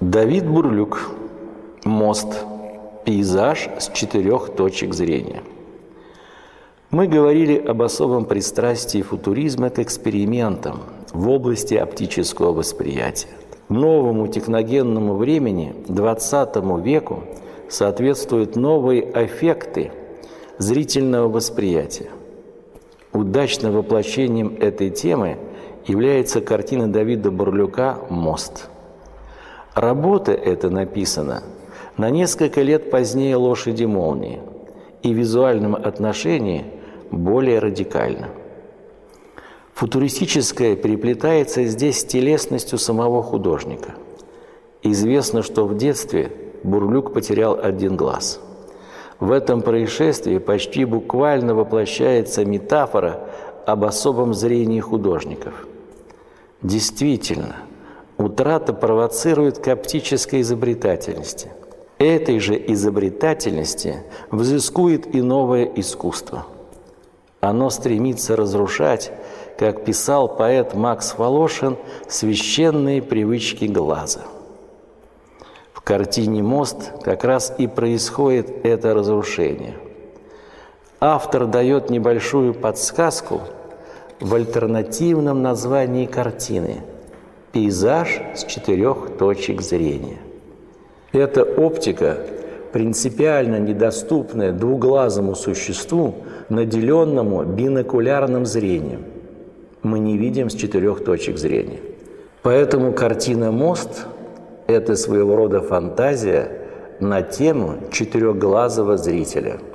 Давид Бурлюк. Мост. Пейзаж с четырех точек зрения. Мы говорили об особом пристрастии футуризма к экспериментам в области оптического восприятия. Новому техногенному времени, 20 веку, соответствуют новые эффекты зрительного восприятия. Удачным воплощением этой темы является картина Давида Бурлюка «Мост». Работа эта написана на несколько лет позднее «Лошади молнии» и в визуальном отношении более радикально. Футуристическое переплетается здесь с телесностью самого художника. Известно, что в детстве Бурлюк потерял один глаз. В этом происшествии почти буквально воплощается метафора об особом зрении художников. Действительно, утрата провоцирует к оптической изобретательности. Этой же изобретательности взыскует и новое искусство. Оно стремится разрушать, как писал поэт Макс Волошин, священные привычки глаза. В картине «Мост» как раз и происходит это разрушение. Автор дает небольшую подсказку в альтернативном названии картины «Пейзаж с четырех точек зрения». Эта оптика, принципиально недоступная двуглазому существу, наделенному бинокулярным зрением. Мы не видим с четырех точек зрения. Поэтому картина «Мост» – это своего рода фантазия на тему четырехглазого зрителя –